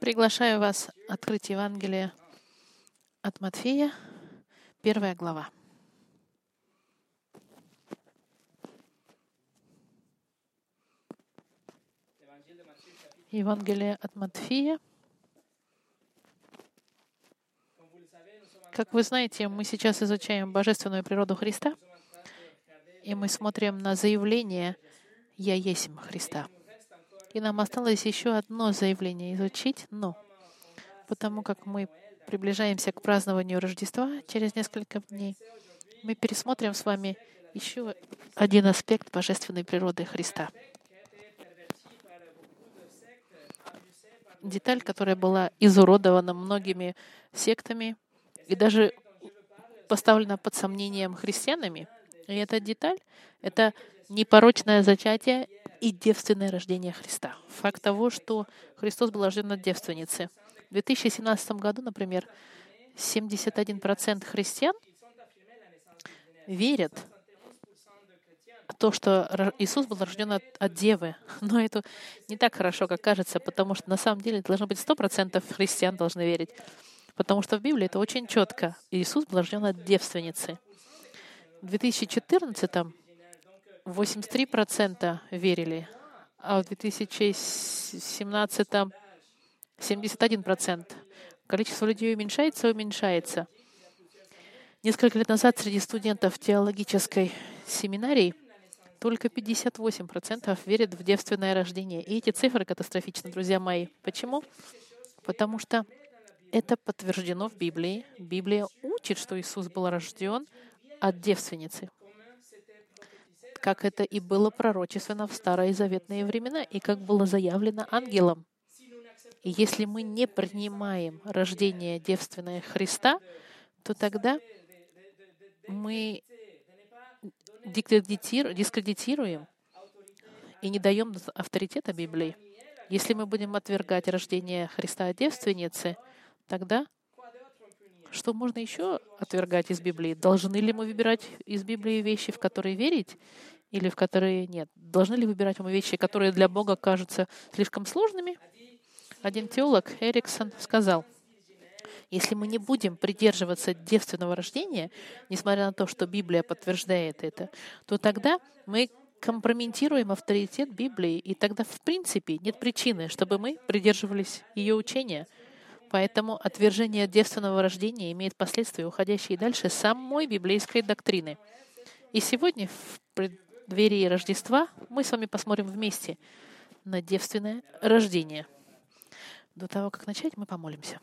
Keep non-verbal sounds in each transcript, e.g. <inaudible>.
Приглашаю вас открыть Евангелие от Матфея, первая глава. Евангелие от Матфея. Как вы знаете, мы сейчас изучаем божественную природу Христа, и мы смотрим на заявление «Я есть Христа». И нам осталось еще одно заявление изучить, но потому как мы приближаемся к празднованию Рождества через несколько дней, мы пересмотрим с вами еще один аспект божественной природы Христа. Деталь, которая была изуродована многими сектами и даже поставлена под сомнением христианами. И эта деталь — это непорочное зачатие и девственное рождение Христа. Факт того, что Христос был рожден от девственницы. В 2017 году, например, 71% христиан верят в то, что Иисус был рожден от, от девы. <laughs> Но это не так хорошо, как кажется, потому что на самом деле должно быть 100% христиан должны верить. Потому что в Библии это очень четко. Иисус был рожден от девственницы. В 2014 83% верили, а в 2017 71%. Количество людей уменьшается и уменьшается. Несколько лет назад среди студентов теологической семинарии только 58% верят в девственное рождение. И эти цифры катастрофичны, друзья мои. Почему? Потому что это подтверждено в Библии. Библия учит, что Иисус был рожден от девственницы как это и было пророчественно в старые заветные времена, и как было заявлено ангелом. И если мы не принимаем рождение девственное Христа, то тогда мы дискредитируем и не даем авторитета Библии. Если мы будем отвергать рождение Христа девственницы, тогда что можно еще отвергать из Библии? Должны ли мы выбирать из Библии вещи, в которые верить, или в которые нет? Должны ли выбирать мы вещи, которые для Бога кажутся слишком сложными? Один теолог Эриксон сказал, если мы не будем придерживаться девственного рождения, несмотря на то, что Библия подтверждает это, то тогда мы компрометируем авторитет Библии, и тогда, в принципе, нет причины, чтобы мы придерживались ее учения — Поэтому отвержение девственного рождения имеет последствия, уходящие дальше самой библейской доктрины. И сегодня, в преддверии Рождества, мы с вами посмотрим вместе на девственное рождение. До того, как начать, мы помолимся.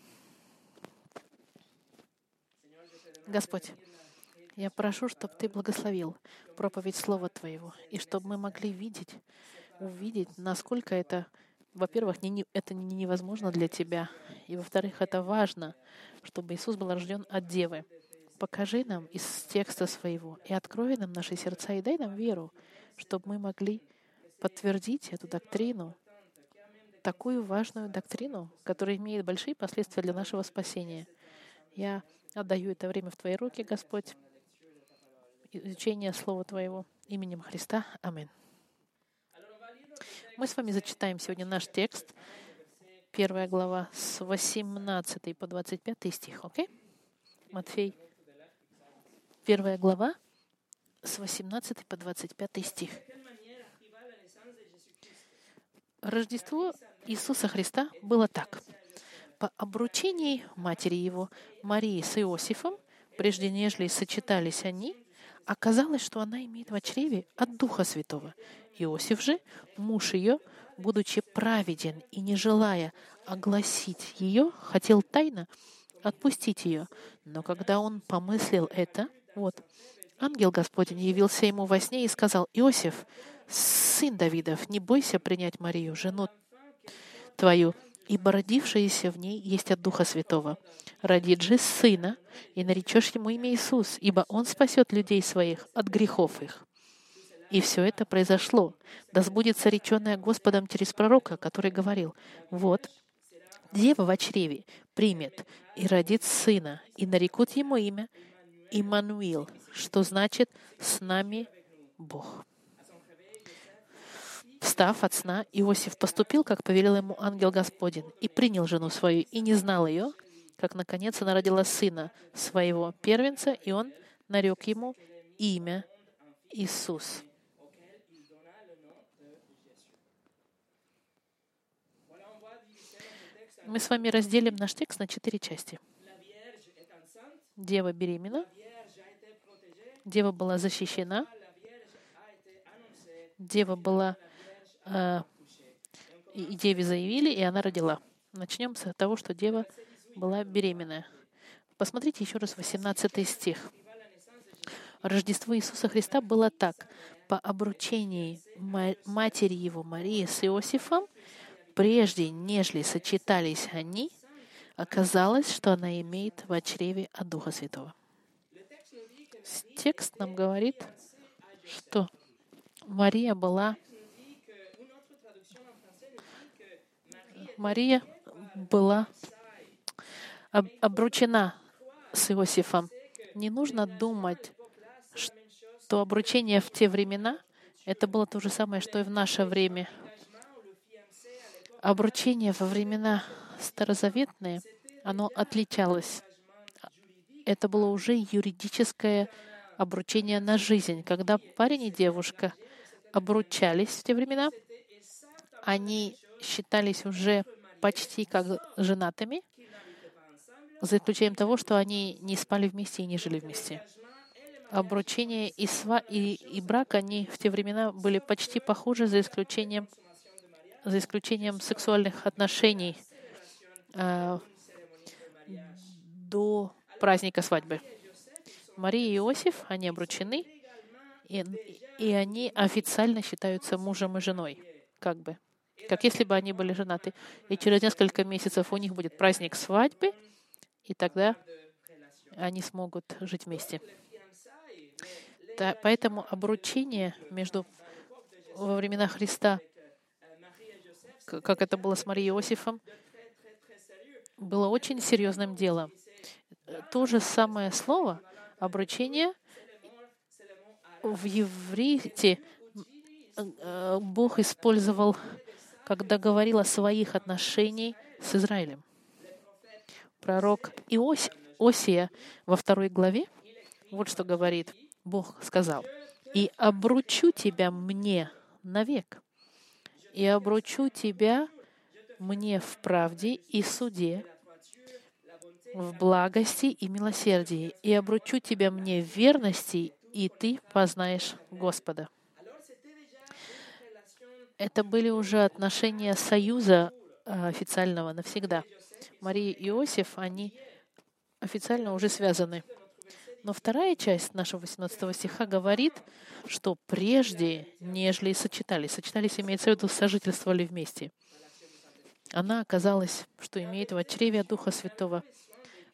Господь, я прошу, чтобы Ты благословил проповедь Слова Твоего, и чтобы мы могли видеть, увидеть, насколько это во-первых, это не невозможно для тебя. И во-вторых, это важно, чтобы Иисус был рожден от Девы. Покажи нам из текста своего и открой нам наши сердца и дай нам веру, чтобы мы могли подтвердить эту доктрину, такую важную доктрину, которая имеет большие последствия для нашего спасения. Я отдаю это время в Твои руки, Господь, изучение Слова Твоего именем Христа. Аминь. Мы с вами зачитаем сегодня наш текст, первая глава с 18 по 25 стих, окей? Матфей, первая глава с 18 по 25 стих. Рождество Иисуса Христа было так. По обручении матери его, Марии с Иосифом, прежде нежели сочетались они, оказалось, что она имеет в чреве от Духа Святого. Иосиф же, муж ее, будучи праведен и не желая огласить ее, хотел тайно отпустить ее. Но когда он помыслил это, вот, ангел Господень явился ему во сне и сказал, «Иосиф, сын Давидов, не бойся принять Марию, жену твою, ибо родившееся в ней есть от Духа Святого. Родит же сына, и наречешь ему имя Иисус, ибо он спасет людей своих от грехов их. И все это произошло. Да сбудется реченное Господом через пророка, который говорил, «Вот, дева в чреве примет и родит сына, и нарекут ему имя Иммануил, что значит «с нами Бог». Встав от сна, Иосиф поступил, как повелел ему ангел Господень, и принял жену свою, и не знал ее, как, наконец, она родила сына своего первенца, и он нарек ему имя Иисус. Мы с вами разделим наш текст на четыре части. Дева беременна, дева была защищена, дева была э, и деве заявили, и она родила. Начнем с того, что дева была беременная. Посмотрите еще раз 18 стих. Рождество Иисуса Христа было так. По обручении матери его Марии с Иосифом, прежде нежели сочетались они, оказалось, что она имеет в чреве от Духа Святого. Текст нам говорит, что Мария была Мария была обручена с Иосифом. Не нужно думать, что обручение в те времена это было то же самое, что и в наше время. Обручение во времена старозаветные, оно отличалось. Это было уже юридическое обручение на жизнь. Когда парень и девушка обручались в те времена, они считались уже почти как женатыми, за исключением того, что они не спали вместе и не жили вместе. Обручение и, сва и, и брак, они в те времена были почти похожи, за исключением, за исключением сексуальных отношений э, до праздника свадьбы. Мария и Иосиф, они обручены, и, и они официально считаются мужем и женой, как бы, как если бы они были женаты. И через несколько месяцев у них будет праздник свадьбы, и тогда они смогут жить вместе. Поэтому обручение между во времена Христа, как это было с Марией Иосифом, было очень серьезным делом. То же самое слово обручение в еврите э, Бог использовал, когда говорил о своих отношениях с Израилем пророк Иось, Осия во второй главе, вот что говорит Бог сказал. «И обручу тебя мне навек, и обручу тебя мне в правде и суде, в благости и милосердии, и обручу тебя мне в верности, и ты познаешь Господа». Это были уже отношения союза э, официального навсегда — Мария и Иосиф, они официально уже связаны. Но вторая часть нашего 18 стиха говорит, что прежде, нежели сочетались, сочетались, имеется в виду, сожительствовали вместе, она оказалась, что имеет в чреве Духа Святого.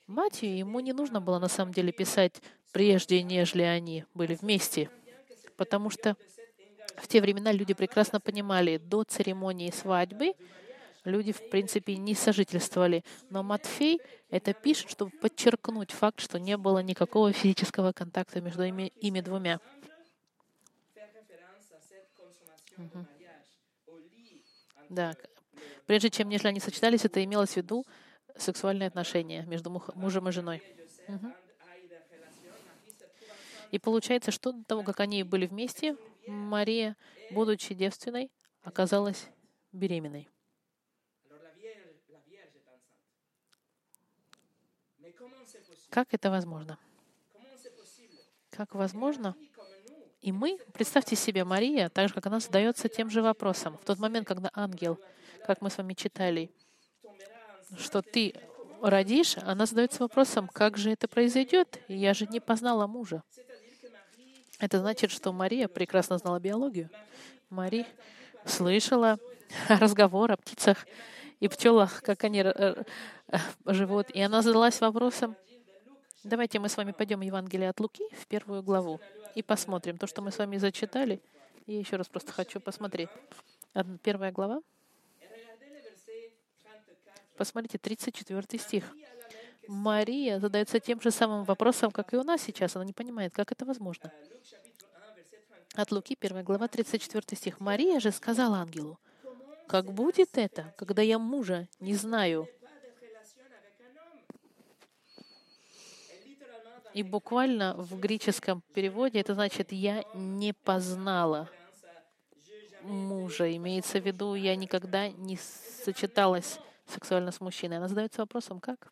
Матью ему не нужно было на самом деле писать прежде, нежели они были вместе, потому что в те времена люди прекрасно понимали, до церемонии свадьбы люди, в принципе, не сожительствовали. Но Матфей это пишет, чтобы подчеркнуть факт, что не было никакого физического контакта между ими, ими двумя. Угу. Да. Прежде чем нежели они сочетались, это имелось в виду сексуальные отношения между мужем и женой. Угу. И получается, что до того, как они были вместе, Мария, будучи девственной, оказалась беременной. Как это возможно? Как возможно? И мы, представьте себе, Мария, так же, как она задается тем же вопросом. В тот момент, когда ангел, как мы с вами читали, что ты родишь, она задается вопросом, как же это произойдет? Я же не познала мужа. Это значит, что Мария прекрасно знала биологию. Мария слышала <laughs> разговор о птицах и пчелах, как они э, э, живут. И она задалась вопросом, Давайте мы с вами пойдем в Евангелие от Луки, в первую главу, и посмотрим то, что мы с вами зачитали. Я еще раз просто хочу посмотреть. Первая глава. Посмотрите, 34 стих. Мария задается тем же самым вопросом, как и у нас сейчас. Она не понимает, как это возможно. От Луки, 1 глава, 34 стих. «Мария же сказала ангелу, как будет это, когда я мужа не знаю?» И буквально в греческом переводе это значит «я не познала мужа». Имеется в виду, я никогда не сочеталась сексуально с мужчиной. Она задается вопросом, как?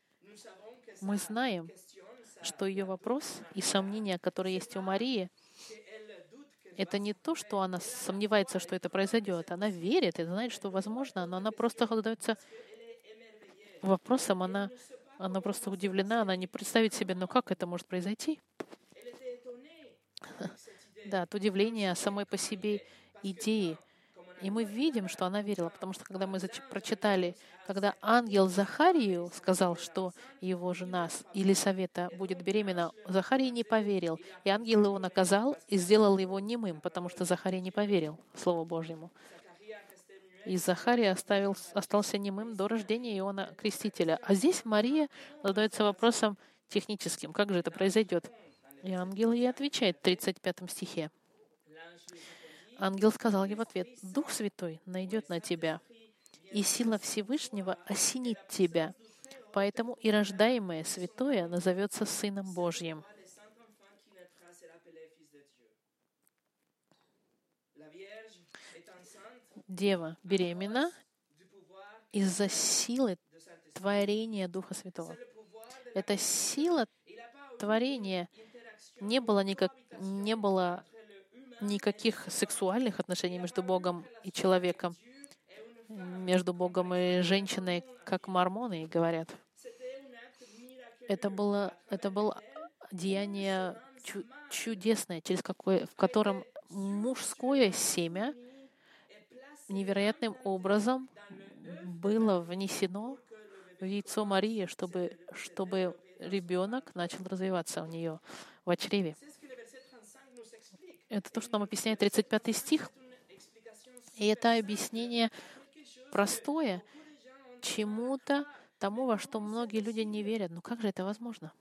Мы знаем, что ее вопрос и сомнения, которые есть у Марии, это не то, что она сомневается, что это произойдет. Она верит и знает, что возможно, но она просто задается вопросом, она, она просто удивлена, она не представит себе, но как это может произойти? <laughs> Да, от удивления самой по себе идеи, и мы видим, что она верила, потому что когда мы прочитали, когда ангел Захарию сказал, что его жена Елисавета будет беременна, Захарий не поверил. И ангел его наказал и сделал его немым, потому что Захарий не поверил Слову Божьему. И Захарий оставил, остался немым до рождения Иоанна Крестителя. А здесь Мария задается вопросом техническим. Как же это произойдет? И ангел ей отвечает в 35 стихе. Ангел сказал ей в ответ, «Дух Святой найдет на тебя, и сила Всевышнего осенит тебя, поэтому и рождаемое святое назовется Сыном Божьим». Дева беременна из-за силы творения Духа Святого. Эта сила творения не было, никак, не было никаких сексуальных отношений между Богом и человеком, между Богом и женщиной, как мормоны говорят. Это было, это было деяние чудесное, через какое, в котором мужское семя невероятным образом было внесено в яйцо Марии, чтобы, чтобы ребенок начал развиваться у нее в чреве. Это то, что нам объясняет 35 стих. И это объяснение простое чему-то тому, во что многие люди не верят. Ну как же это возможно?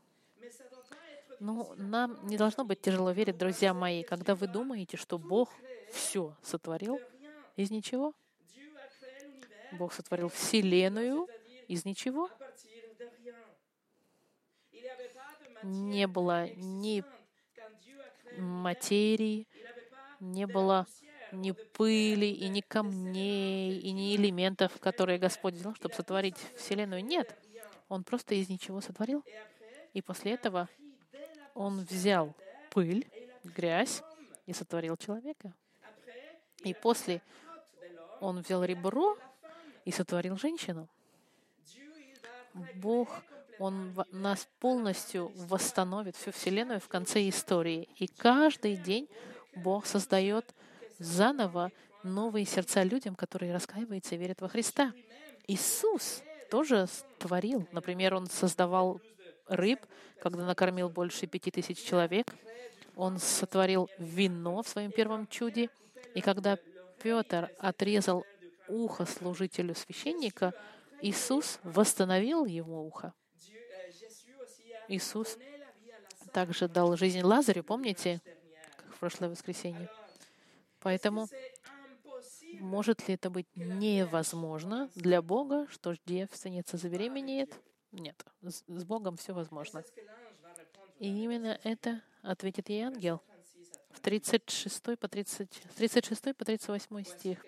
Ну, нам не должно быть тяжело верить, друзья мои, когда вы думаете, что Бог все сотворил из ничего. Бог сотворил Вселенную из ничего. Не было ни материи, не было ни пыли, и ни камней, и ни элементов, которые Господь взял, чтобы сотворить Вселенную. Нет. Он просто из ничего сотворил. И после этого Он взял пыль, грязь и сотворил человека. И после Он взял ребро и сотворил женщину. Бог он нас полностью восстановит, всю Вселенную в конце истории. И каждый день Бог создает заново новые сердца людям, которые раскаиваются и верят во Христа. Иисус тоже творил. Например, Он создавал рыб, когда накормил больше пяти тысяч человек. Он сотворил вино в своем первом чуде. И когда Петр отрезал ухо служителю священника, Иисус восстановил его ухо. Иисус также дал жизнь Лазарю, помните, как в прошлое воскресенье? Поэтому может ли это быть невозможно для Бога, что девственница забеременеет? Нет, с Богом все возможно. И именно это ответит ей ангел 36 по, 30, 36 по 38 стих.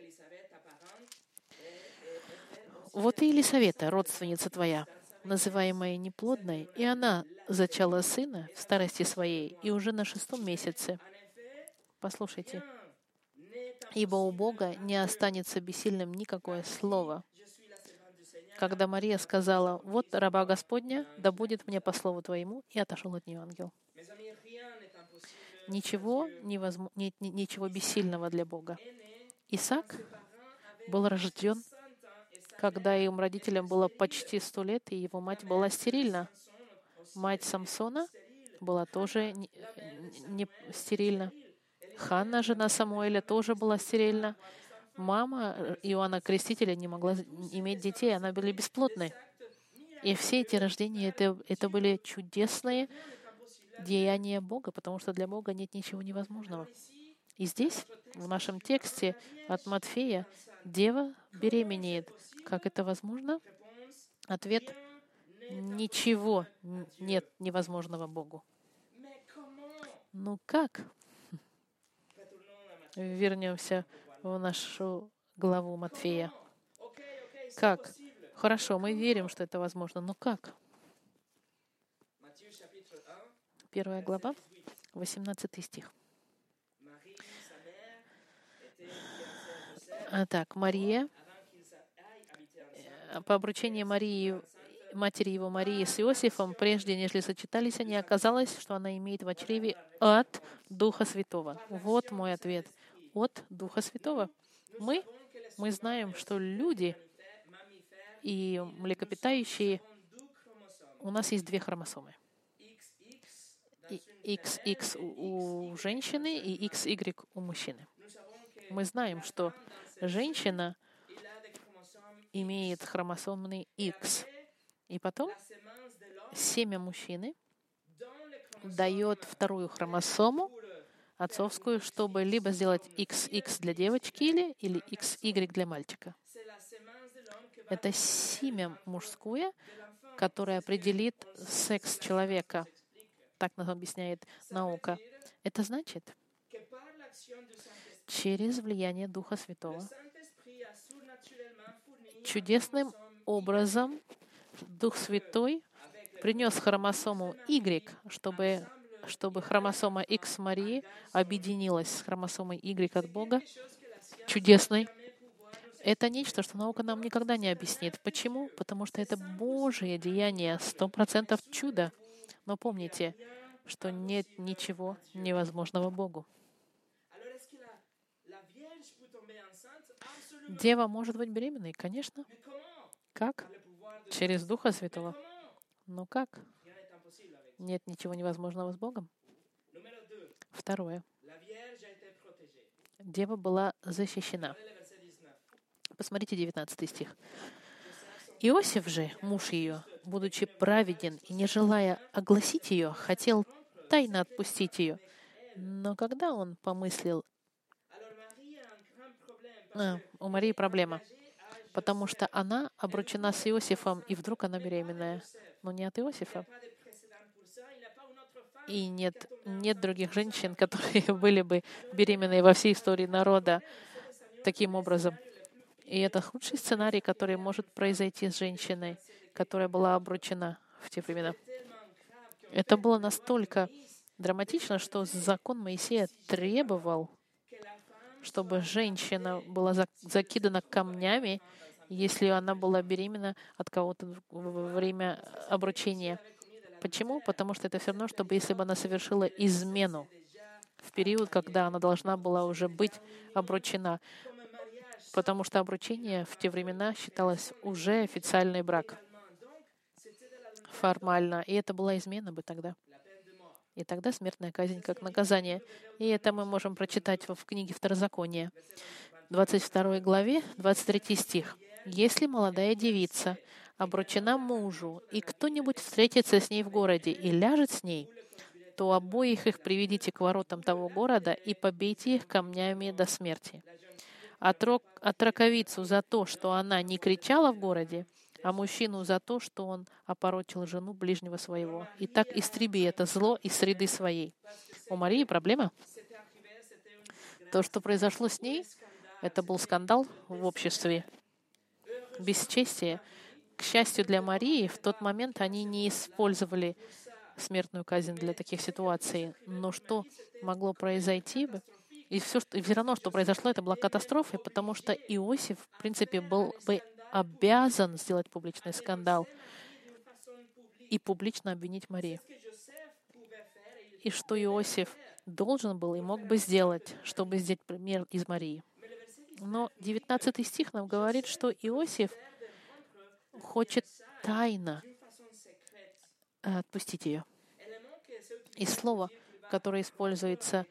«Вот и Елисавета, родственница твоя, называемая неплодной, и она зачала сына в старости своей и уже на шестом месяце. Послушайте. Ибо у Бога не останется бессильным никакое слово. Когда Мария сказала, «Вот раба Господня, да будет мне по слову Твоему», и отошел от нее ангел. Ничего, нет ничего бессильного для Бога. Исаак был рожден когда им родителям было почти сто лет, и его мать была стерильна. Мать Самсона была тоже не, не стерильна. Ханна, жена Самуэля, тоже была стерильна. Мама Иоанна Крестителя не могла иметь детей, она была бесплодной. И все эти рождения это, это были чудесные деяния Бога, потому что для Бога нет ничего невозможного. И здесь, в нашем тексте от Матфея, дева беременеет. Как это возможно? Ответ — ничего нет невозможного Богу. Ну как? Вернемся в нашу главу Матфея. Как? Хорошо, мы верим, что это возможно, но как? Первая глава, 18 стих. А, так, Мария, э, по обручению Марии, матери его Марии с Иосифом, прежде нежели сочетались они, оказалось, что она имеет в чреве от Духа Святого. Вот мой ответ. От Духа Святого. Мы, мы знаем, что люди и млекопитающие, у нас есть две хромосомы. XX у женщины и XY у мужчины. Мы знаем, что женщина имеет хромосомный X. И потом семя мужчины дает вторую хромосому, отцовскую, чтобы либо сделать XX для девочки или, или XY для мальчика. Это семя мужское, которое определит секс человека. Так нам объясняет наука. Это значит, через влияние Духа Святого чудесным образом Дух Святой принес хромосому Y, чтобы, чтобы хромосома X Марии объединилась с хромосомой Y от Бога, чудесной. Это нечто, что наука нам никогда не объяснит. Почему? Потому что это Божие деяние, сто процентов чудо. Но помните, что нет ничего невозможного Богу. Дева может быть беременной, конечно. Как? Через Духа Святого. Ну как? Нет ничего невозможного с Богом. Второе. Дева была защищена. Посмотрите 19 стих. Иосиф же, муж ее, будучи праведен и не желая огласить ее, хотел тайно отпустить ее. Но когда он помыслил а, у Марии проблема, потому что она обручена с Иосифом, и вдруг она беременная. Но не от Иосифа. И нет, нет других женщин, <laughs> которые были бы беременные во всей истории народа таким образом. И это худший сценарий, который может произойти с женщиной, которая была обручена в те времена. Это было настолько драматично, что закон Моисея требовал чтобы женщина была закидана камнями, если она была беременна от кого-то во время обручения. Почему? Потому что это все равно, чтобы если бы она совершила измену в период, когда она должна была уже быть обручена. Потому что обручение в те времена считалось уже официальный брак. Формально. И это была измена бы тогда. И тогда смертная казнь как наказание. И это мы можем прочитать в книге Второзакония, 22 главе, 23 стих. «Если молодая девица обручена мужу, и кто-нибудь встретится с ней в городе и ляжет с ней, то обоих их приведите к воротам того города и побейте их камнями до смерти. Отраковицу за то, что она не кричала в городе, а мужчину за то, что он опорочил жену ближнего своего. И так истреби это зло из среды своей. У Марии проблема. То, что произошло с ней, это был скандал в обществе. Бесчестие. К счастью для Марии, в тот момент они не использовали смертную казнь для таких ситуаций. Но что могло произойти бы? И все, что, и все равно, что произошло, это была катастрофа, потому что Иосиф, в принципе, был бы обязан сделать публичный скандал и публично обвинить Марию. И что Иосиф должен был и мог бы сделать, чтобы сделать пример из Марии. Но 19 стих нам говорит, что Иосиф хочет тайно отпустить ее. И слово, которое используется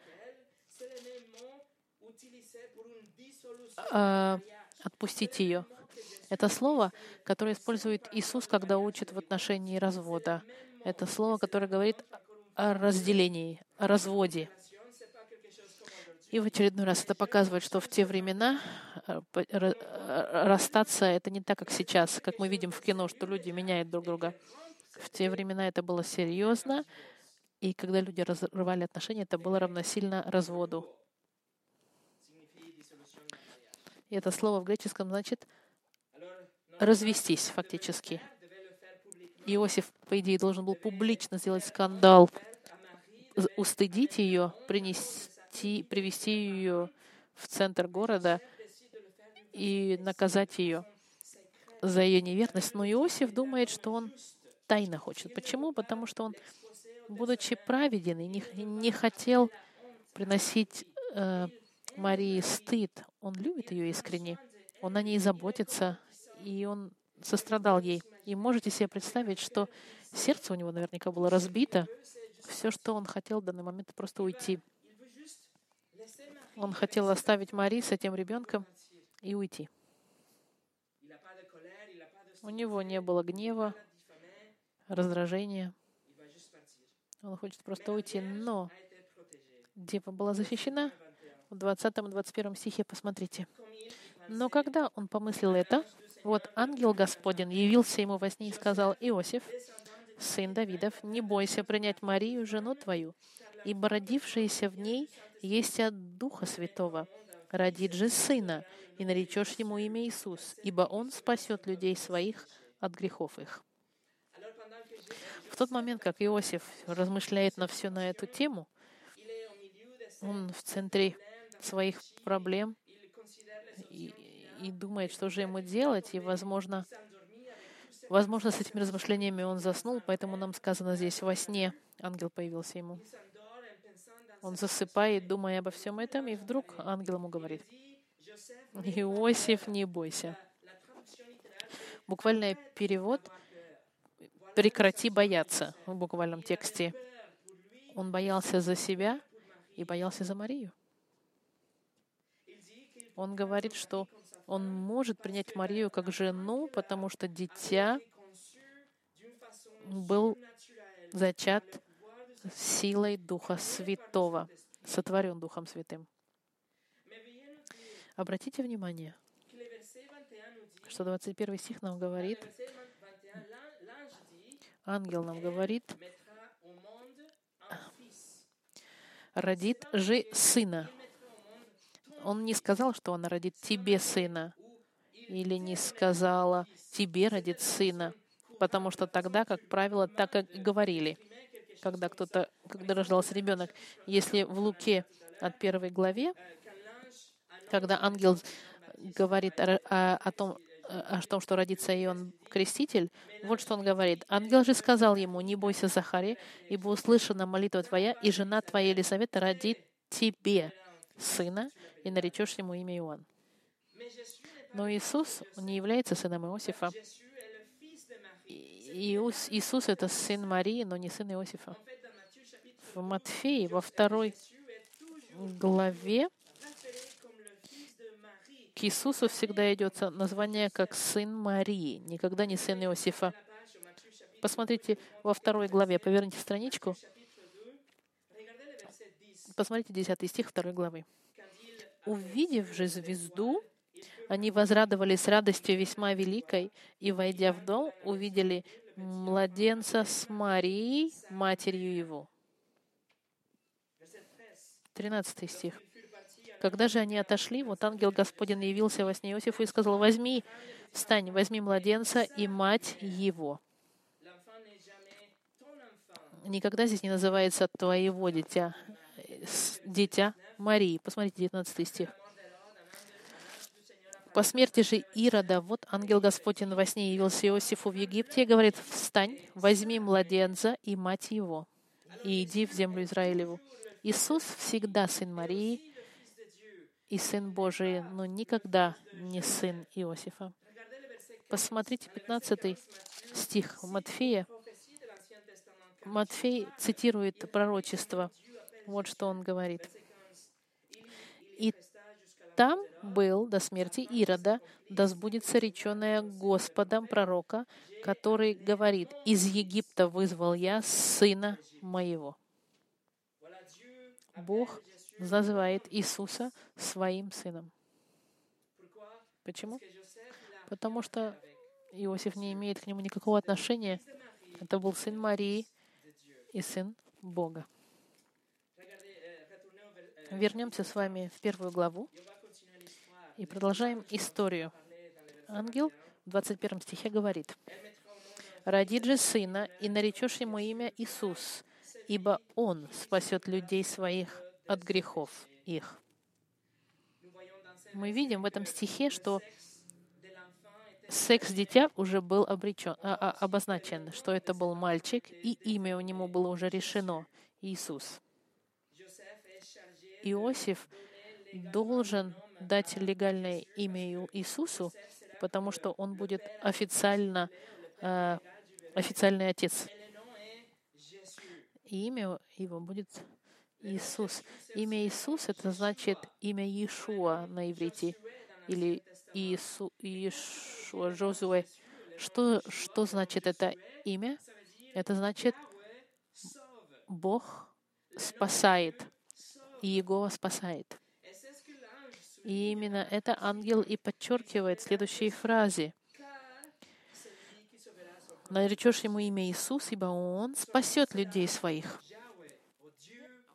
э, отпустить ее, это слово, которое использует Иисус, когда учит в отношении развода. Это слово, которое говорит о разделении, о разводе. И в очередной раз это показывает, что в те времена э, э, расстаться это не так, как сейчас, как мы видим в кино, что люди меняют друг друга. В те времена это было серьезно, и когда люди разрывали отношения, это было равносильно разводу. И это слово в греческом значит развестись фактически. Иосиф, по идее, должен был публично сделать скандал, устыдить ее, принести, привести ее в центр города и наказать ее за ее неверность. Но Иосиф думает, что он тайно хочет. Почему? Потому что он, будучи праведен и не, не хотел приносить э, Марии стыд, он любит ее искренне, он о ней заботится, и он сострадал ей. И можете себе представить, что сердце у него наверняка было разбито. Все, что он хотел в данный момент, просто уйти. Он хотел оставить Мари с этим ребенком и уйти. У него не было гнева, раздражения. Он хочет просто уйти. Но дева была защищена. В 20 и 21 стихе посмотрите. Но когда он помыслил это, вот ангел Господень явился ему во сне и сказал, «Иосиф, сын Давидов, не бойся принять Марию, жену твою, ибо родившаяся в ней есть от Духа Святого. Родит же сына, и наречешь ему имя Иисус, ибо он спасет людей своих от грехов их». В тот момент, как Иосиф размышляет на все на эту тему, он в центре своих проблем и, думает, что же ему делать, и, возможно, возможно, с этими размышлениями он заснул, поэтому нам сказано здесь, во сне ангел появился ему. Он засыпает, думая обо всем этом, и вдруг ангел ему говорит, «Иосиф, не бойся». Буквальный перевод «прекрати бояться» в буквальном тексте. Он боялся за себя и боялся за Марию. Он говорит, что он может принять Марию как жену, потому что дитя был зачат силой Духа Святого, сотворен Духом Святым. Обратите внимание, что 21 стих нам говорит, ангел нам говорит, родит же сына. Он не сказал, что она родит тебе сына, или не сказала тебе родит сына, потому что тогда, как правило, так и говорили, когда кто-то, когда рождался ребенок. Если в Луке от первой главе, когда ангел говорит о, о, о том, о том, что родится Иоанн Креститель, вот что он говорит. «Ангел же сказал ему, не бойся, Захари, ибо услышана молитва твоя, и жена твоя Елизавета родит тебе сына, и наречешь ему имя Иоанн. Но Иисус не является сыном Иосифа. Иисус, Иисус — это сын Марии, но не сын Иосифа. В Матфеи, во второй главе, к Иисусу всегда идет название как сын Марии, никогда не сын Иосифа. Посмотрите во второй главе, поверните страничку. Посмотрите 10 стих второй главы. «Увидев же звезду, они возрадовались радостью весьма великой, и, войдя в дом, увидели младенца с Марией, матерью его». 13 стих. Когда же они отошли, вот ангел Господень явился во сне Иосифу и сказал, «Возьми, встань, возьми младенца и мать его». Никогда здесь не называется «твоего дитя», дитя Марии. Посмотрите, 19 стих. По смерти же Ирода, вот ангел Господень во сне явился Иосифу в Египте и говорит, «Встань, возьми младенца и мать его, и иди в землю Израилеву». Иисус всегда сын Марии и сын Божий, но никогда не сын Иосифа. Посмотрите 15 стих Матфея. Матфей цитирует пророчество. Вот что он говорит. И там был до смерти Ирода, да сбудется реченное Господом пророка, который говорит, «Из Египта вызвал я сына моего». Бог называет Иисуса своим сыном. Почему? Потому что Иосиф не имеет к нему никакого отношения. Это был сын Марии и сын Бога. Вернемся с вами в первую главу и продолжаем историю. Ангел в 21 стихе говорит, «Родит же сына, и наречешь ему имя Иисус, ибо он спасет людей своих от грехов их». Мы видим в этом стихе, что секс дитя уже был обречен, а, а, обозначен, что это был мальчик, и имя у него было уже решено — Иисус. Иосиф должен дать легальное имя Иисусу, потому что он будет официально э, официальный отец. И имя его будет Иисус. Имя Иисус — это значит имя Иешуа на иврите, или Иису, Иешуа, Жозуэ. Что, что значит это имя? Это значит Бог спасает, и Его спасает. И именно это ангел и подчеркивает в следующей фразе. Наречешь ему имя Иисус, ибо он спасет людей своих.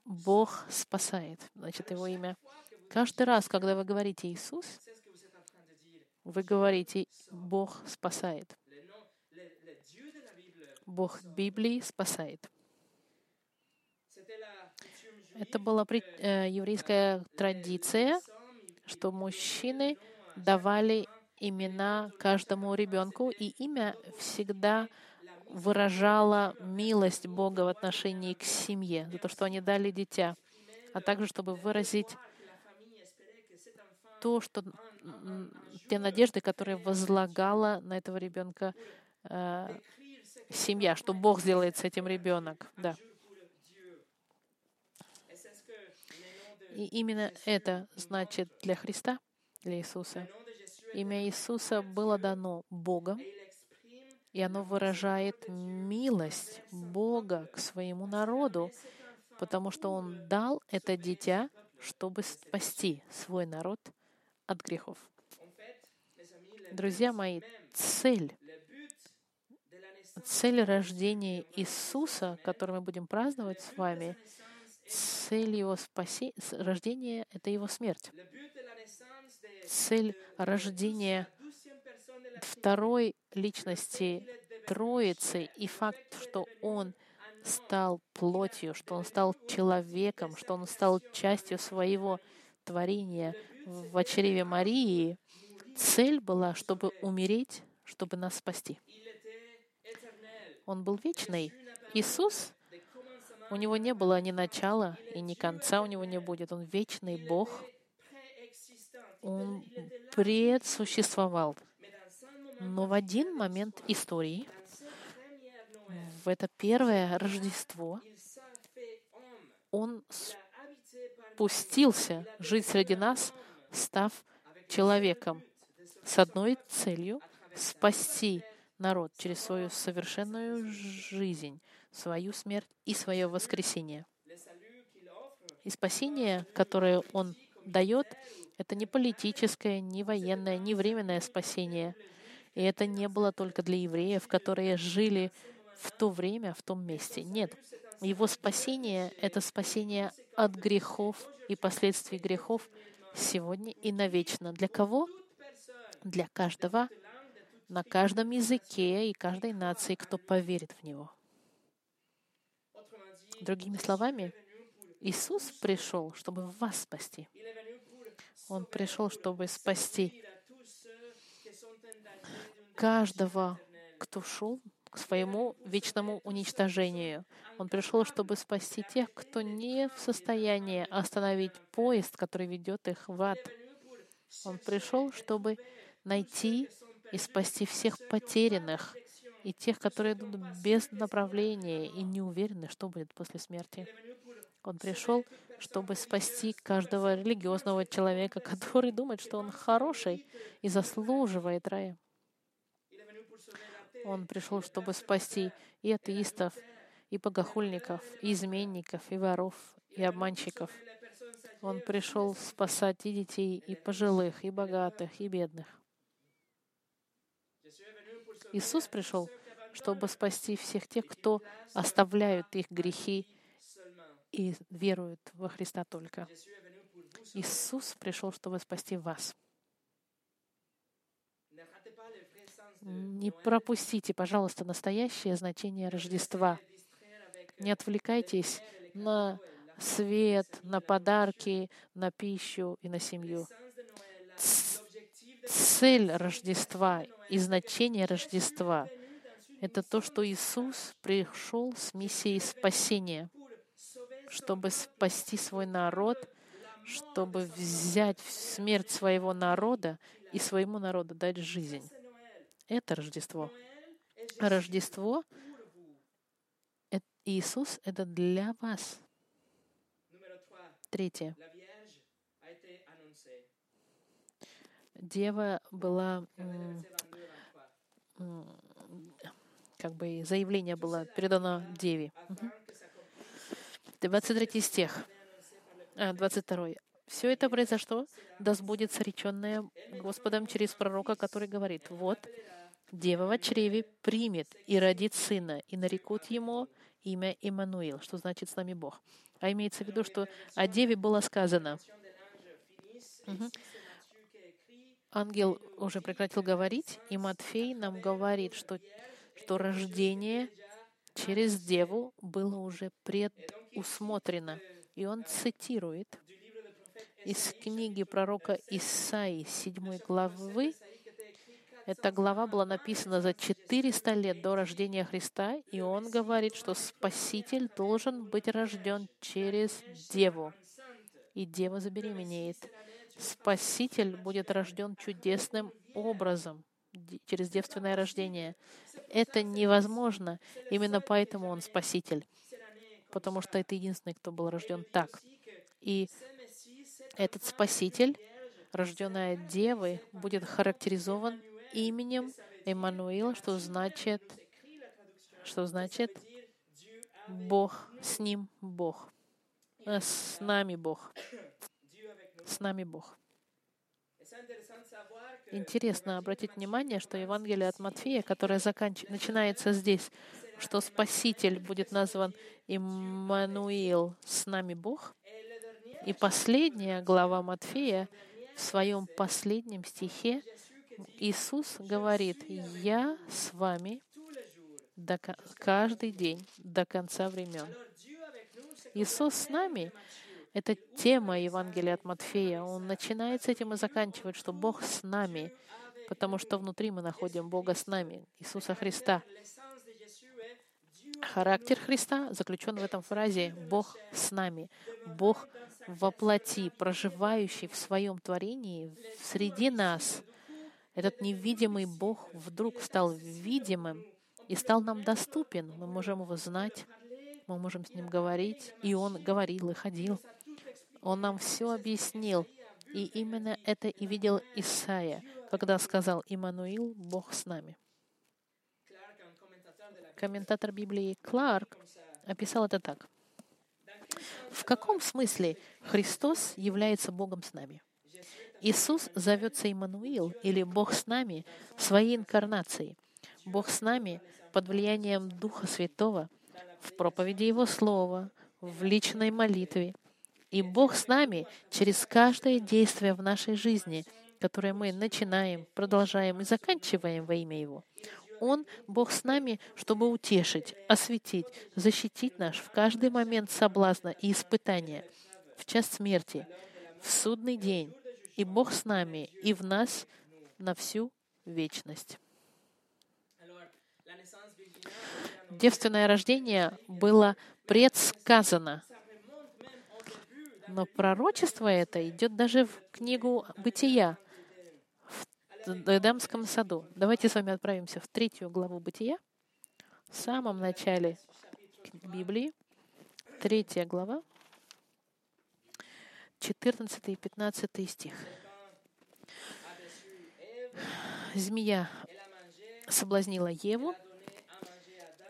Бог спасает, значит, его имя. Каждый раз, когда вы говорите Иисус, вы говорите, Бог спасает. Бог Библии спасает. Это была э, еврейская традиция, что мужчины давали имена каждому ребенку, и имя всегда выражало милость Бога в отношении к семье, за то, что они дали дитя, а также чтобы выразить то, что те надежды, которые возлагала на этого ребенка э, семья, что Бог сделает с этим ребенок. Да. И именно это значит для Христа, для Иисуса. Имя Иисуса было дано Богом, и оно выражает милость Бога к своему народу, потому что Он дал это дитя, чтобы спасти свой народ от грехов. Друзья мои, цель, цель рождения Иисуса, который мы будем праздновать с вами, цель его спасения, рождения — это его смерть. Цель рождения второй личности Троицы и факт, что Он стал плотью, что Он стал человеком, что Он стал частью своего творения в чреве Марии, цель была, чтобы умереть, чтобы нас спасти. Он был вечный. Иисус, у него не было ни начала и ни конца у него не будет. Он вечный Бог. Он предсуществовал. Но в один момент истории, в это первое Рождество, Он спустился жить среди нас, став человеком с одной целью — спасти народ через свою совершенную жизнь, свою смерть и свое воскресение. И спасение, которое Он дает, это не политическое, не военное, не временное спасение. И это не было только для евреев, которые жили в то время, в том месте. Нет. Его спасение — это спасение от грехов и последствий грехов сегодня и навечно. Для кого? Для каждого, на каждом языке и каждой нации, кто поверит в Него. Другими словами, Иисус пришел, чтобы вас спасти. Он пришел, чтобы спасти каждого, кто шел к своему вечному уничтожению. Он пришел, чтобы спасти тех, кто не в состоянии остановить поезд, который ведет их в ад. Он пришел, чтобы найти и спасти всех потерянных и тех, которые идут без направления и не уверены, что будет после смерти. Он пришел, чтобы спасти каждого религиозного человека, который думает, что он хороший и заслуживает рая. Он пришел, чтобы спасти и атеистов, и богохульников, и изменников, и воров, и обманщиков. Он пришел спасать и детей, и пожилых, и богатых, и бедных. Иисус пришел, чтобы спасти всех тех, кто оставляют их грехи и веруют во Христа только. Иисус пришел, чтобы спасти вас. Не пропустите, пожалуйста, настоящее значение Рождества. Не отвлекайтесь на свет, на подарки, на пищу и на семью. Цель Рождества и значение Рождества — это то, что Иисус пришел с миссией спасения, чтобы спасти свой народ, чтобы взять смерть своего народа и своему народу дать жизнь. Это Рождество. Рождество Иисус — это для вас. Третье. Дева была, как бы заявление было передано Деве. 23 стих, 22. Все это произошло, да сбудется реченное Господом через пророка, который говорит, «Вот, дева в чреве примет и родит сына, и нарекут ему имя Иммануил, что значит «с нами Бог». А имеется в виду, что о деве было сказано. Угу. Ангел уже прекратил говорить, и Матфей нам говорит, что, что рождение через деву было уже предусмотрено. И он цитирует из книги пророка Исаии 7 главы, эта глава была написана за 400 лет до рождения Христа, и он говорит, что Спаситель должен быть рожден через Деву, и Дева забеременеет. Спаситель будет рожден чудесным образом через девственное рождение. Это невозможно. Именно поэтому он Спаситель. Потому что это единственный, кто был рожден так. И этот Спаситель, рожденный от Девы, будет характеризован именем Эммануил, что значит, что значит Бог, с ним Бог, э, с нами Бог, с нами Бог. Интересно обратить внимание, что Евангелие от Матфея, которое заканч... начинается здесь, что Спаситель будет назван Иммануил, с нами Бог, и последняя глава Матфея в своем последнем стихе Иисус говорит, «Я с вами до, каждый день до конца времен». Иисус с нами — это тема Евангелия от Матфея. Он начинает с этим и заканчивает, что Бог с нами, потому что внутри мы находим Бога с нами, Иисуса Христа. Характер Христа заключен в этом фразе «Бог с нами». Бог во плоти, проживающий в своем творении среди нас — этот невидимый Бог вдруг стал видимым и стал нам доступен. Мы можем его знать, мы можем с ним говорить, и он говорил и ходил. Он нам все объяснил. И именно это и видел Исаия, когда сказал «Иммануил, Бог с нами». Комментатор Библии Кларк описал это так. В каком смысле Христос является Богом с нами? Иисус зовется Иммануил, или Бог с нами, в своей инкарнации. Бог с нами под влиянием Духа Святого, в проповеди Его Слова, в личной молитве. И Бог с нами через каждое действие в нашей жизни, которое мы начинаем, продолжаем и заканчиваем во имя Его. Он, Бог с нами, чтобы утешить, осветить, защитить нас в каждый момент соблазна и испытания, в час смерти, в судный день, и Бог с нами, и в нас на всю вечность. Девственное рождение было предсказано. Но пророчество это идет даже в книгу Бытия, в Эдемском саду. Давайте с вами отправимся в третью главу Бытия, в самом начале Библии, третья глава, 14 и 15 стих. Змея соблазнила Еву.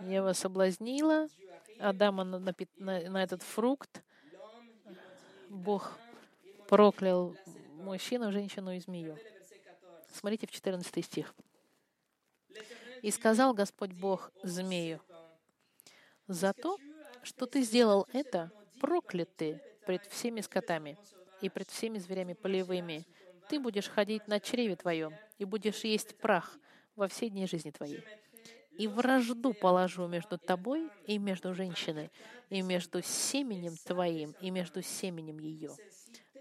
Ева соблазнила Адама на, на, на этот фрукт. Бог проклял мужчину, женщину и змею. Смотрите в 14 стих. «И сказал Господь Бог змею, за то, что ты сделал это, проклят ты пред всеми скотами и пред всеми зверями полевыми. Ты будешь ходить на чреве твоем и будешь есть прах во все дни жизни твоей. И вражду положу между тобой и между женщиной, и между семенем твоим, и между семенем ее.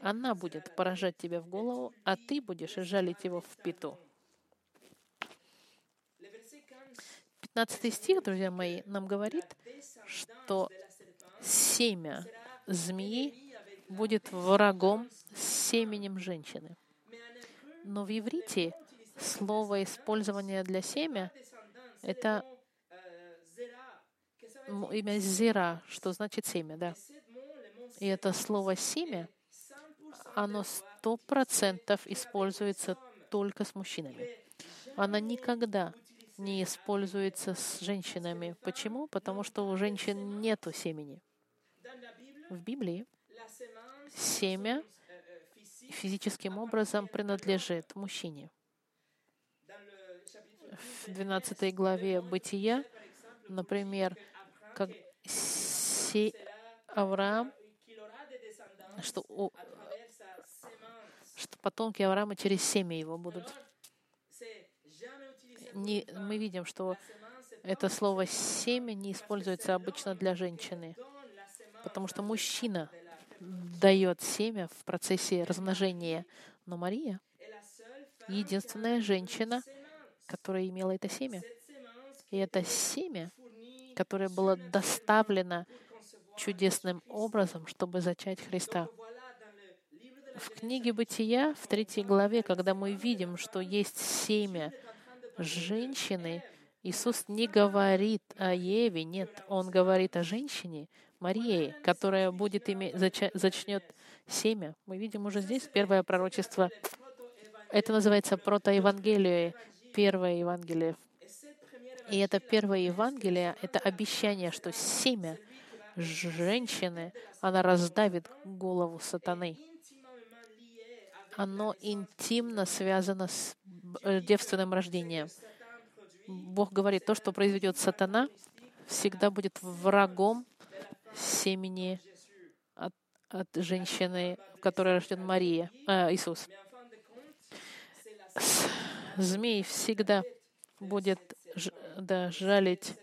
Она будет поражать тебя в голову, а ты будешь жалить его в пету. 15 стих, друзья мои, нам говорит, что семя змеи будет врагом семенем женщины. Но в иврите слово использования для семя — это имя Зира, что значит семя, да. И это слово «семя», оно сто процентов используется только с мужчинами. Она никогда не используется с женщинами. Почему? Потому что у женщин нету семени. В Библии семя физическим образом принадлежит мужчине. В 12 главе Бытия, например, как Се... Авраам, что, у... что потомки Авраама через семя его будут не, мы видим, что это слово «семя» не используется обычно для женщины, потому что мужчина дает семя в процессе размножения. Но Мария — единственная женщина, которая имела это семя. И это семя, которое было доставлено чудесным образом, чтобы зачать Христа. В книге Бытия, в третьей главе, когда мы видим, что есть семя — женщины, Иисус не говорит о Еве, нет, Он говорит о женщине, Марии, которая будет иметь, зачнет семя. Мы видим уже здесь первое пророчество. Это называется протоевангелие, первое Евангелие. И это первое Евангелие — это обещание, что семя женщины, она раздавит голову сатаны. Оно интимно связано с Э, девственным рождением. Бог говорит, то, что произведет сатана, всегда будет врагом семени от, от женщины, которая рожден Мария, э, Иисус. Змей всегда будет да, жалить,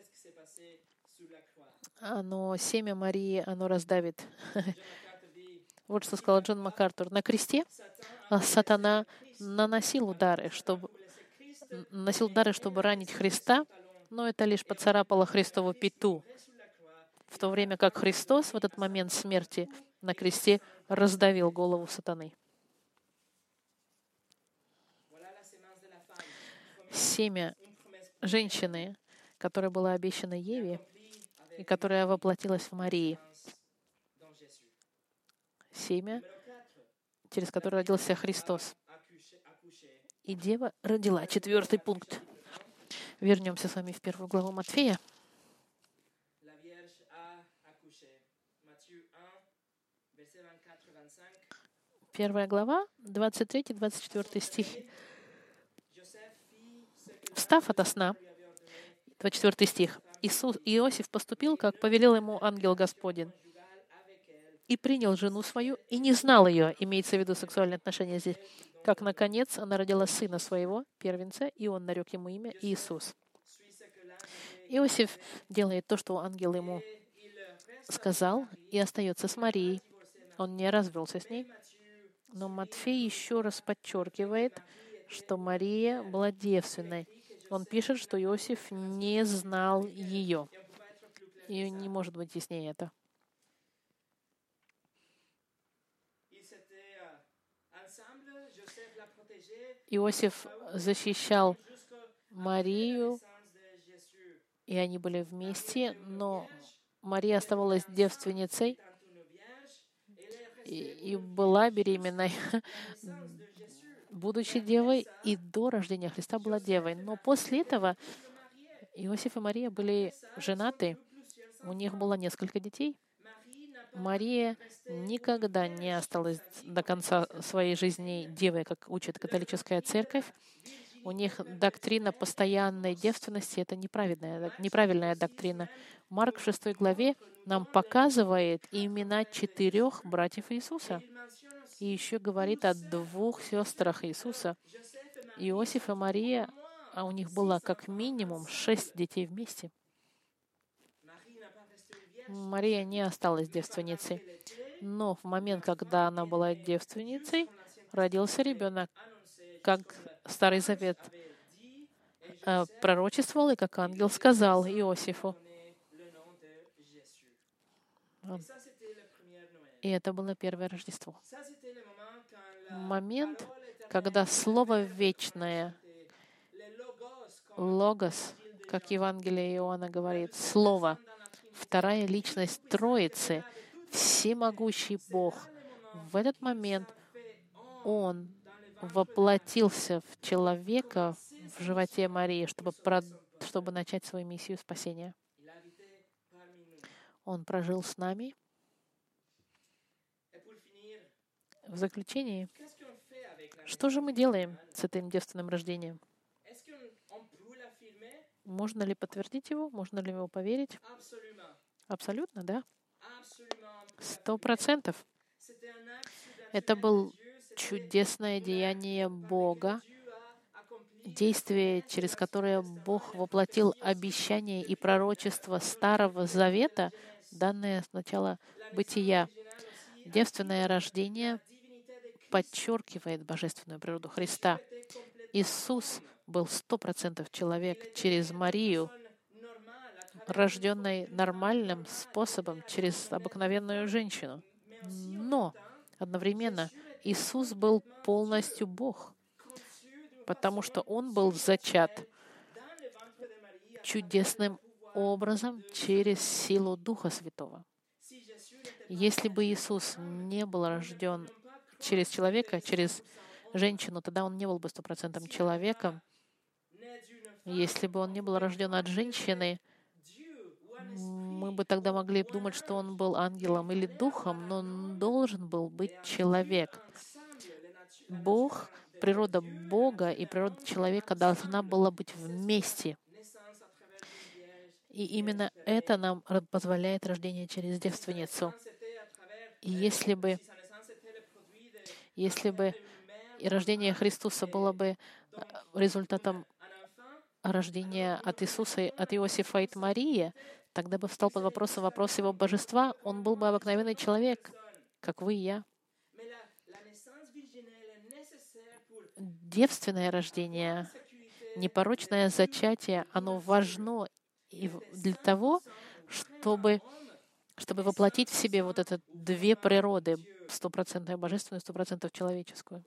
оно семя Марии, оно раздавит. <laughs> Вот что сказал Джон МакАртур. На кресте сатана наносил удары, чтобы, наносил удары, чтобы ранить Христа, но это лишь поцарапало Христову пету, в то время как Христос в этот момент смерти на кресте раздавил голову сатаны. Семя женщины, которая была обещана Еве и которая воплотилась в Марии. Семя, через которое родился Христос. И дева родила. Четвертый пункт. Вернемся с вами в первую главу Матфея. Первая глава, 23-24 стих. Встав ото сна, 24 стих, Иисус, Иосиф поступил, как повелел ему ангел Господень, и принял жену свою, и не знал ее, имеется в виду сексуальные отношения здесь, как, наконец, она родила сына своего, первенца, и он нарек ему имя Иисус. Иосиф делает то, что ангел ему сказал, и остается с Марией. Он не развелся с ней. Но Матфей еще раз подчеркивает, что Мария была девственной. Он пишет, что Иосиф не знал ее. И не может быть яснее это. Иосиф защищал Марию, и они были вместе, но Мария оставалась девственницей и, и была беременной, будучи девой, и до рождения Христа была девой. Но после этого Иосиф и Мария были женаты, у них было несколько детей, Мария никогда не осталась до конца своей жизни девой, как учит католическая церковь. У них доктрина постоянной девственности — это неправильная, неправильная доктрина. Марк в 6 главе нам показывает имена четырех братьев Иисуса. И еще говорит о двух сестрах Иисуса. Иосиф и Мария, а у них было как минимум шесть детей вместе. Мария не осталась девственницей. Но в момент, когда она была девственницей, родился ребенок, как Старый Завет э, пророчествовал, и как ангел сказал Иосифу. И это было первое Рождество. Момент, когда Слово Вечное, Логос, как Евангелие Иоанна говорит, Слово, вторая личность Троицы, всемогущий Бог, в этот момент Он воплотился в человека в животе Марии, чтобы, чтобы начать свою миссию спасения. Он прожил с нами. В заключении, что же мы делаем с этим девственным рождением? Можно ли подтвердить его? Можно ли его поверить? Абсолютно, да. Сто процентов. Это был чудесное деяние Бога, действие, через которое Бог воплотил обещание и пророчество Старого Завета, данное с начала бытия. Девственное рождение подчеркивает божественную природу Христа. Иисус был сто процентов человек через Марию, рожденной нормальным способом через обыкновенную женщину. Но одновременно Иисус был полностью Бог, потому что Он был зачат чудесным образом через силу Духа Святого. Если бы Иисус не был рожден через человека, через женщину, тогда он не был бы стопроцентным человеком. Если бы он не был рожден от женщины, мы бы тогда могли думать, что он был ангелом или духом, но он должен был быть человек. Бог, природа Бога и природа человека должна была быть вместе. И именно это нам позволяет рождение через девственницу. И если бы, если бы и рождение Христуса было бы э, результатом рождения от Иисуса, от Иосифа и от Марии, тогда бы встал под вопросом вопрос его божества, он был бы обыкновенный человек, как вы и я. Девственное рождение, непорочное зачатие, оно важно и для того, чтобы, чтобы воплотить в себе вот это две природы, стопроцентную божественную, стопроцентную человеческую.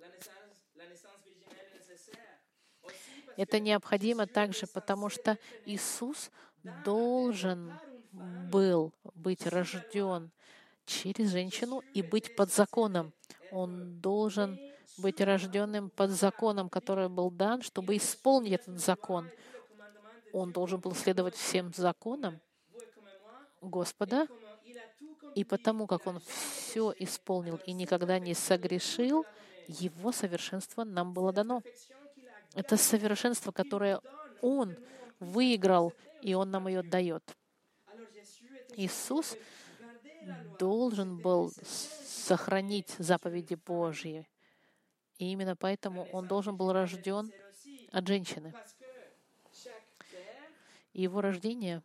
Это необходимо также, потому что Иисус должен был быть рожден через женщину и быть под законом. Он должен быть рожденным под законом, который был дан, чтобы исполнить этот закон. Он должен был следовать всем законам Господа, и потому как он все исполнил и никогда не согрешил, его совершенство нам было дано. Это совершенство, которое он выиграл, и он нам ее дает. Иисус должен был сохранить заповеди Божьи. И именно поэтому он должен был рожден от женщины. И его рождение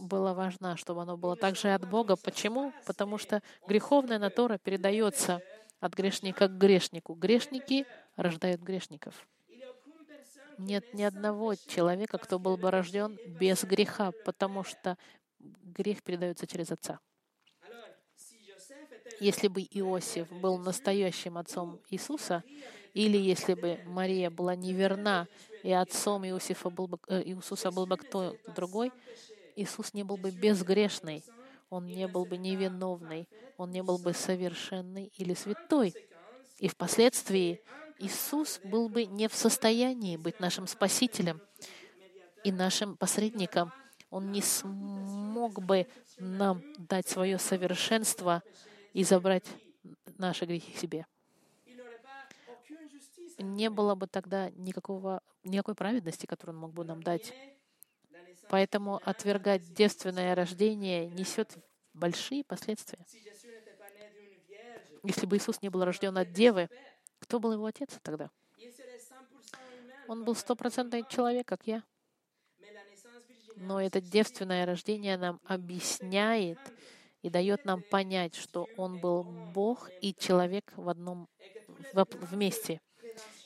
было важно, чтобы оно было также от Бога. Почему? Потому что греховная натура передается от грешника к грешнику. Грешники рождают грешников. Нет ни одного человека, кто был бы рожден без греха, потому что грех передается через отца. Если бы Иосиф был настоящим отцом Иисуса, или если бы Мария была неверна, и отцом Иосифа был бы, э, Иисуса был бы кто другой, Иисус не был бы безгрешный, он не был бы невиновный, он не был бы совершенный или святой. И впоследствии Иисус был бы не в состоянии быть нашим Спасителем и нашим посредником, Он не смог бы нам дать свое совершенство и забрать наши грехи себе. Не было бы тогда никакого, никакой праведности, которую Он мог бы нам дать. Поэтому отвергать девственное рождение несет большие последствия. Если бы Иисус не был рожден от Девы, кто был его отец тогда? Он был стопроцентный человек, как я. Но это девственное рождение нам объясняет и дает нам понять, что Он был Бог и человек в одном вместе.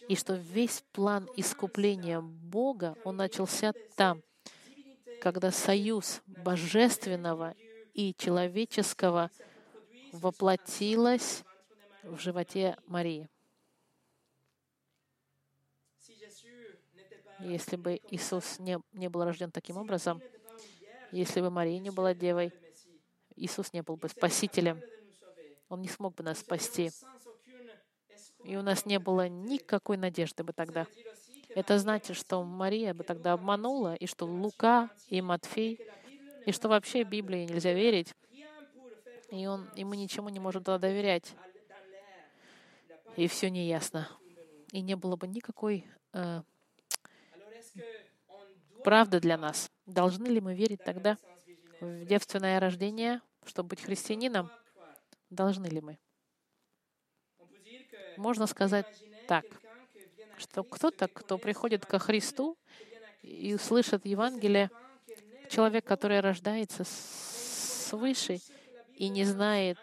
И что весь план искупления Бога, он начался там, когда союз божественного и человеческого воплотилось в животе Марии. Если бы Иисус не, не был рожден таким образом, если бы Мария не была девой, Иисус не был бы спасителем. Он не смог бы нас спасти. И у нас не было никакой надежды бы тогда. Это значит, что Мария бы тогда обманула, и что Лука и Матфей, и что вообще Библии нельзя верить, и, он, и мы ничему не можем тогда доверять. И все неясно. И не было бы никакой э, правда для нас. Должны ли мы верить тогда в девственное рождение, чтобы быть христианином? Должны ли мы? Можно сказать так, что кто-то, кто приходит ко Христу и услышит Евангелие, человек, который рождается свыше и не знает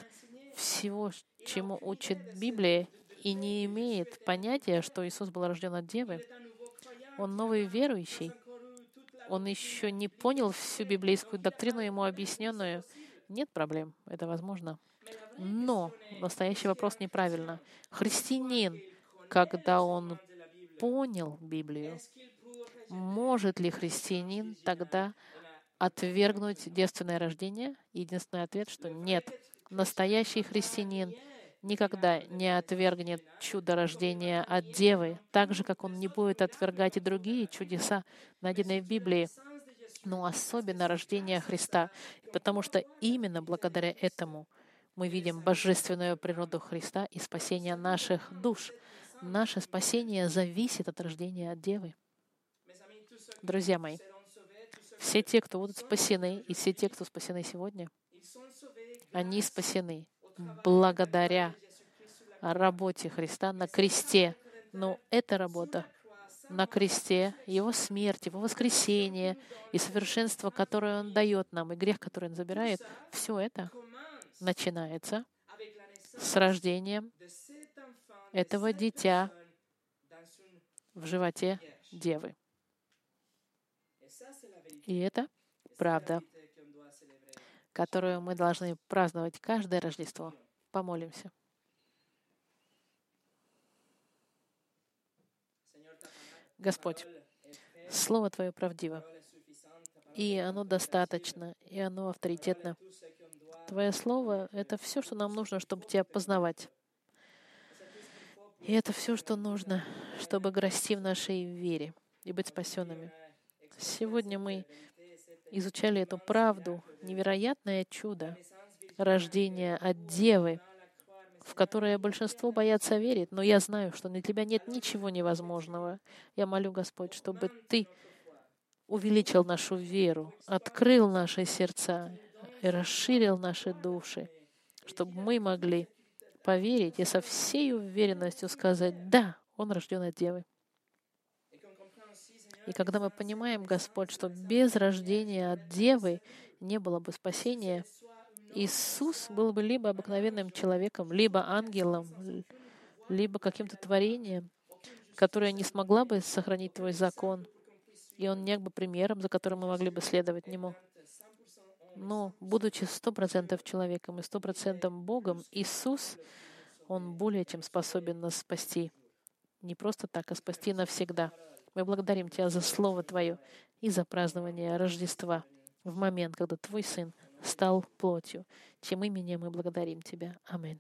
всего, чему учит Библия, и не имеет понятия, что Иисус был рожден от Девы, он новый верующий, он еще не понял всю библейскую доктрину, ему объясненную, нет проблем, это возможно. Но настоящий вопрос неправильно. Христианин, когда он понял Библию, может ли христианин тогда отвергнуть девственное рождение? Единственный ответ, что нет. Настоящий христианин никогда не отвергнет чудо рождения от Девы, так же, как он не будет отвергать и другие чудеса, найденные в Библии, но особенно рождение Христа, потому что именно благодаря этому мы видим божественную природу Христа и спасение наших душ. Наше спасение зависит от рождения от Девы. Друзья мои, все те, кто будут спасены, и все те, кто спасены сегодня, они спасены благодаря работе Христа на кресте. Но эта работа на кресте, Его смерть, Его воскресение и совершенство, которое Он дает нам, и грех, который Он забирает, все это начинается с рождением этого дитя в животе Девы. И это правда которую мы должны праздновать каждое Рождество. Помолимся. Господь, Слово Твое правдиво, и оно достаточно, и оно авторитетно. Твое Слово — это все, что нам нужно, чтобы Тебя познавать. И это все, что нужно, чтобы расти в нашей вере и быть спасенными. Сегодня мы изучали эту правду, невероятное чудо рождения от Девы, в которое большинство боятся верить, но я знаю, что для Тебя нет ничего невозможного. Я молю, Господь, чтобы Ты увеличил нашу веру, открыл наши сердца и расширил наши души, чтобы мы могли поверить и со всей уверенностью сказать, да, Он рожден от Девы. И когда мы понимаем, Господь, что без рождения от Девы не было бы спасения, Иисус был бы либо обыкновенным человеком, либо ангелом, либо каким-то творением, которое не смогла бы сохранить Твой закон, и Он не был бы примером, за которым мы могли бы следовать Нему. Но, будучи сто процентов человеком и сто процентов Богом, Иисус, Он более чем способен нас спасти. Не просто так, а спасти навсегда. Мы благодарим Тебя за Слово Твое и за празднование Рождества в момент, когда Твой Сын стал плотью, чем именем мы благодарим Тебя. Аминь.